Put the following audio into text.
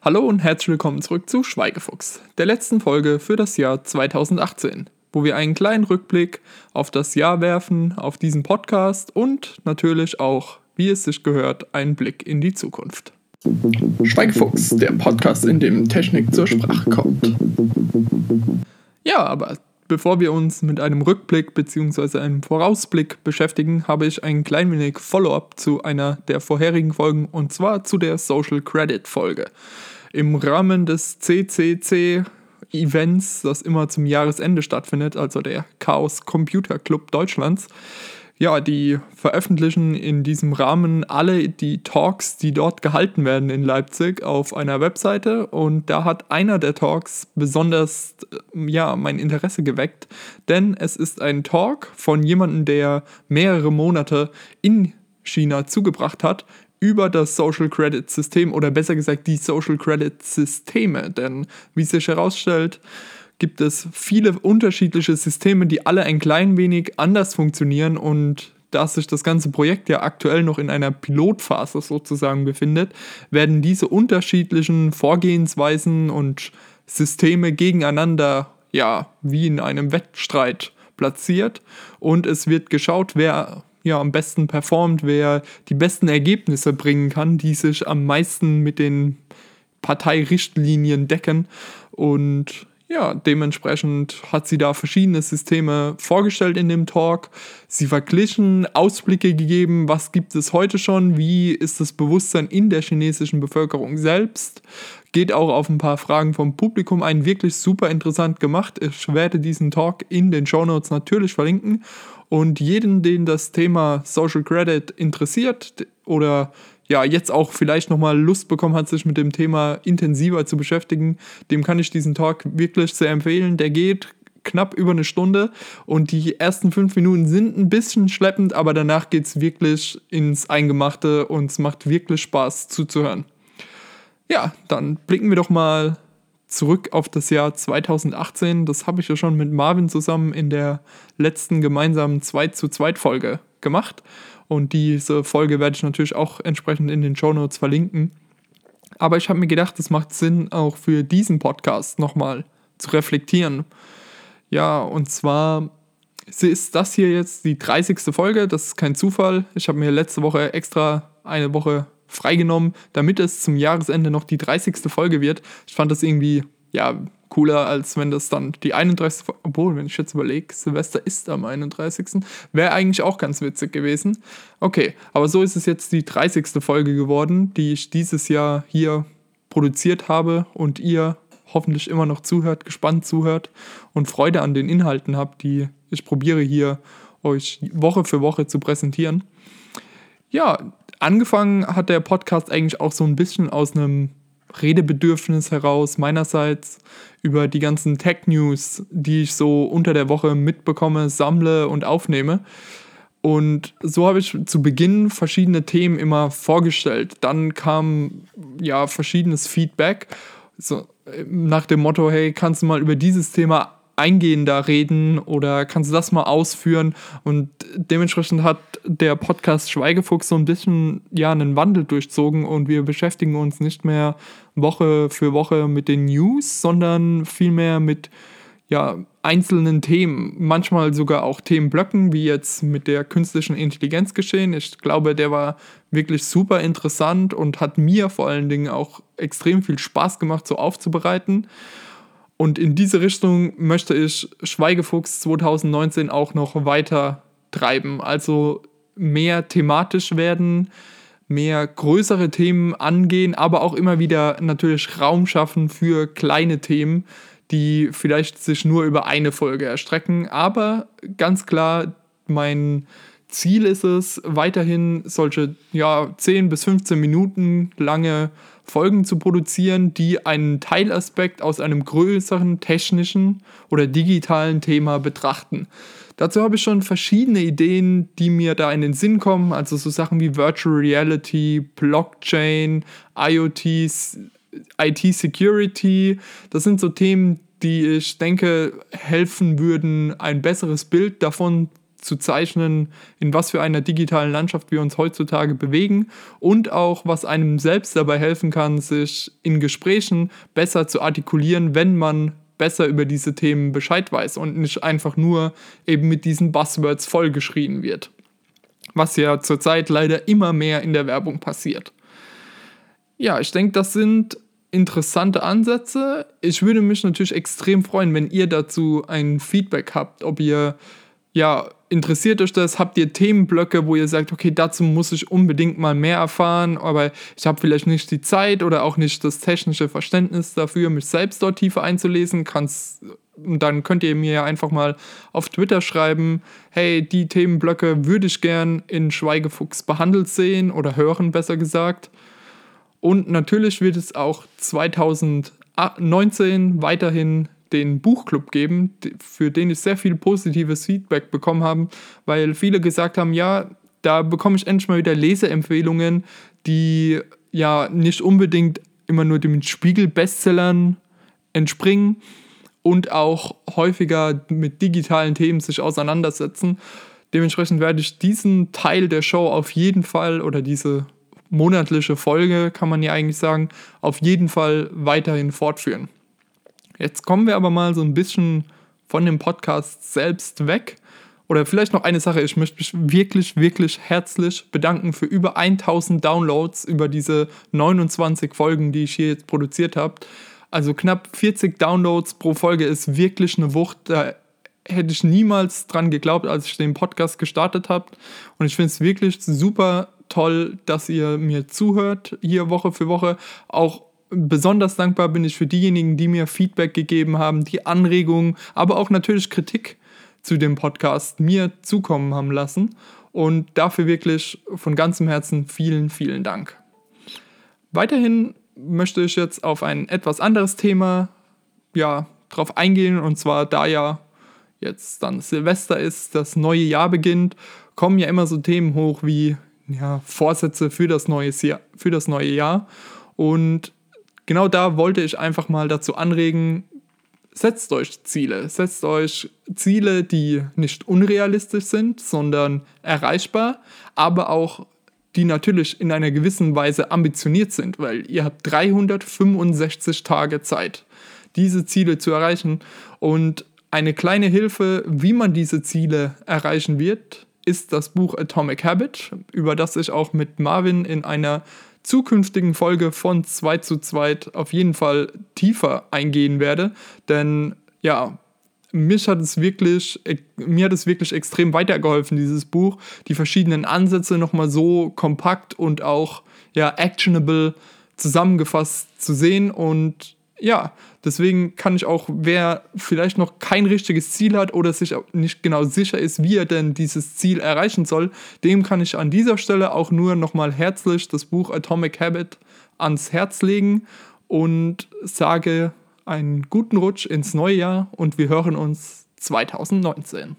Hallo und herzlich willkommen zurück zu Schweigefuchs, der letzten Folge für das Jahr 2018, wo wir einen kleinen Rückblick auf das Jahr werfen, auf diesen Podcast und natürlich auch, wie es sich gehört, einen Blick in die Zukunft. Schweigefuchs, der Podcast, in dem Technik zur Sprache kommt. Ja, aber bevor wir uns mit einem Rückblick bzw. einem Vorausblick beschäftigen, habe ich ein klein wenig Follow-up zu einer der vorherigen Folgen und zwar zu der Social Credit Folge. Im Rahmen des CCC Events, das immer zum Jahresende stattfindet, also der Chaos Computer Club Deutschlands, ja, die veröffentlichen in diesem Rahmen alle die Talks, die dort gehalten werden in Leipzig, auf einer Webseite. Und da hat einer der Talks besonders, äh, ja, mein Interesse geweckt, denn es ist ein Talk von jemandem, der mehrere Monate in China zugebracht hat über das Social Credit System oder besser gesagt die Social Credit Systeme. Denn wie sich herausstellt, gibt es viele unterschiedliche Systeme, die alle ein klein wenig anders funktionieren und da sich das ganze Projekt ja aktuell noch in einer Pilotphase sozusagen befindet, werden diese unterschiedlichen Vorgehensweisen und Systeme gegeneinander ja wie in einem Wettstreit platziert und es wird geschaut, wer ja am besten performt, wer die besten Ergebnisse bringen kann, die sich am meisten mit den Parteirichtlinien decken und ja, dementsprechend hat sie da verschiedene Systeme vorgestellt in dem Talk. Sie verglichen, Ausblicke gegeben, was gibt es heute schon, wie ist das Bewusstsein in der chinesischen Bevölkerung selbst. Geht auch auf ein paar Fragen vom Publikum ein, wirklich super interessant gemacht. Ich werde diesen Talk in den Show Notes natürlich verlinken. Und jeden, den das Thema Social Credit interessiert oder ja, jetzt auch vielleicht nochmal Lust bekommen hat, sich mit dem Thema intensiver zu beschäftigen, dem kann ich diesen Talk wirklich sehr empfehlen. Der geht knapp über eine Stunde und die ersten fünf Minuten sind ein bisschen schleppend, aber danach geht es wirklich ins Eingemachte und es macht wirklich Spaß zuzuhören. Ja, dann blicken wir doch mal zurück auf das Jahr 2018. Das habe ich ja schon mit Marvin zusammen in der letzten gemeinsamen 2 zu 2 Folge gemacht. Und diese Folge werde ich natürlich auch entsprechend in den Show Notes verlinken. Aber ich habe mir gedacht, es macht Sinn, auch für diesen Podcast nochmal zu reflektieren. Ja, und zwar ist das hier jetzt die 30. Folge. Das ist kein Zufall. Ich habe mir letzte Woche extra eine Woche freigenommen, damit es zum Jahresende noch die 30. Folge wird. Ich fand das irgendwie, ja, cooler, als wenn das dann die 31. Obwohl, wenn ich jetzt überlege, Silvester ist am 31. Wäre eigentlich auch ganz witzig gewesen. Okay, aber so ist es jetzt die 30. Folge geworden, die ich dieses Jahr hier produziert habe und ihr hoffentlich immer noch zuhört, gespannt zuhört und Freude an den Inhalten habt, die ich probiere hier euch Woche für Woche zu präsentieren. Ja, angefangen hat der Podcast eigentlich auch so ein bisschen aus einem Redebedürfnis heraus meinerseits über die ganzen Tech-News, die ich so unter der Woche mitbekomme, sammle und aufnehme. Und so habe ich zu Beginn verschiedene Themen immer vorgestellt. Dann kam ja verschiedenes Feedback. So, nach dem Motto, hey, kannst du mal über dieses Thema eingehender reden oder kannst du das mal ausführen? Und dementsprechend hat der Podcast Schweigefuchs so ein bisschen ja einen Wandel durchzogen und wir beschäftigen uns nicht mehr Woche für Woche mit den News, sondern vielmehr mit ja, einzelnen Themen, manchmal sogar auch Themenblöcken, wie jetzt mit der künstlichen Intelligenz geschehen. Ich glaube, der war wirklich super interessant und hat mir vor allen Dingen auch extrem viel Spaß gemacht, so aufzubereiten. Und in diese Richtung möchte ich Schweigefuchs 2019 auch noch weiter treiben. Also mehr thematisch werden, mehr größere Themen angehen, aber auch immer wieder natürlich Raum schaffen für kleine Themen, die vielleicht sich nur über eine Folge erstrecken. Aber ganz klar, mein Ziel ist es, weiterhin solche ja, 10 bis 15 Minuten lange Folgen zu produzieren, die einen Teilaspekt aus einem größeren technischen oder digitalen Thema betrachten. Dazu habe ich schon verschiedene Ideen, die mir da in den Sinn kommen, also so Sachen wie Virtual Reality, Blockchain, IoT, IT Security. Das sind so Themen, die ich denke helfen würden, ein besseres Bild davon zu zeichnen, in was für einer digitalen Landschaft wir uns heutzutage bewegen und auch was einem selbst dabei helfen kann, sich in Gesprächen besser zu artikulieren, wenn man besser über diese Themen Bescheid weiß und nicht einfach nur eben mit diesen Buzzwords vollgeschrien wird. Was ja zurzeit leider immer mehr in der Werbung passiert. Ja, ich denke, das sind interessante Ansätze. Ich würde mich natürlich extrem freuen, wenn ihr dazu ein Feedback habt, ob ihr ja interessiert euch das? Habt ihr Themenblöcke, wo ihr sagt, okay, dazu muss ich unbedingt mal mehr erfahren, aber ich habe vielleicht nicht die Zeit oder auch nicht das technische Verständnis dafür, mich selbst dort tiefer einzulesen? Kann's, dann könnt ihr mir ja einfach mal auf Twitter schreiben, hey, die Themenblöcke würde ich gern in Schweigefuchs behandelt sehen oder hören, besser gesagt. Und natürlich wird es auch 2019 weiterhin den Buchclub geben, für den ich sehr viel positives Feedback bekommen habe, weil viele gesagt haben, ja, da bekomme ich endlich mal wieder Leseempfehlungen, die ja nicht unbedingt immer nur den Spiegel-Bestsellern entspringen und auch häufiger mit digitalen Themen sich auseinandersetzen. Dementsprechend werde ich diesen Teil der Show auf jeden Fall oder diese monatliche Folge, kann man ja eigentlich sagen, auf jeden Fall weiterhin fortführen. Jetzt kommen wir aber mal so ein bisschen von dem Podcast selbst weg. Oder vielleicht noch eine Sache, ich möchte mich wirklich, wirklich herzlich bedanken für über 1000 Downloads über diese 29 Folgen, die ich hier jetzt produziert habe. Also knapp 40 Downloads pro Folge ist wirklich eine Wucht. Da hätte ich niemals dran geglaubt, als ich den Podcast gestartet habe. Und ich finde es wirklich super toll, dass ihr mir zuhört, hier Woche für Woche. Auch besonders dankbar bin ich für diejenigen, die mir Feedback gegeben haben, die Anregungen, aber auch natürlich Kritik zu dem Podcast mir zukommen haben lassen. Und dafür wirklich von ganzem Herzen vielen, vielen Dank. Weiterhin möchte ich jetzt auf ein etwas anderes Thema ja, drauf eingehen. Und zwar, da ja jetzt dann Silvester ist, das neue Jahr beginnt, kommen ja immer so Themen hoch wie ja, Vorsätze für das, neue Jahr, für das neue Jahr. Und genau da wollte ich einfach mal dazu anregen, setzt euch Ziele. Setzt euch Ziele, die nicht unrealistisch sind, sondern erreichbar, aber auch die natürlich in einer gewissen Weise ambitioniert sind, weil ihr habt 365 Tage Zeit, diese Ziele zu erreichen. Und eine kleine Hilfe, wie man diese Ziele erreichen wird, ist das Buch Atomic Habit, über das ich auch mit Marvin in einer zukünftigen Folge von 2 zu 2 auf jeden Fall tiefer eingehen werde. Denn ja, mich hat es wirklich, mir hat es wirklich extrem weitergeholfen, dieses Buch, die verschiedenen Ansätze nochmal so kompakt und auch ja, actionable zusammengefasst zu sehen und ja, deswegen kann ich auch, wer vielleicht noch kein richtiges Ziel hat oder sich nicht genau sicher ist, wie er denn dieses Ziel erreichen soll, dem kann ich an dieser Stelle auch nur nochmal herzlich das Buch Atomic Habit ans Herz legen und sage einen guten Rutsch ins neue Jahr und wir hören uns 2019.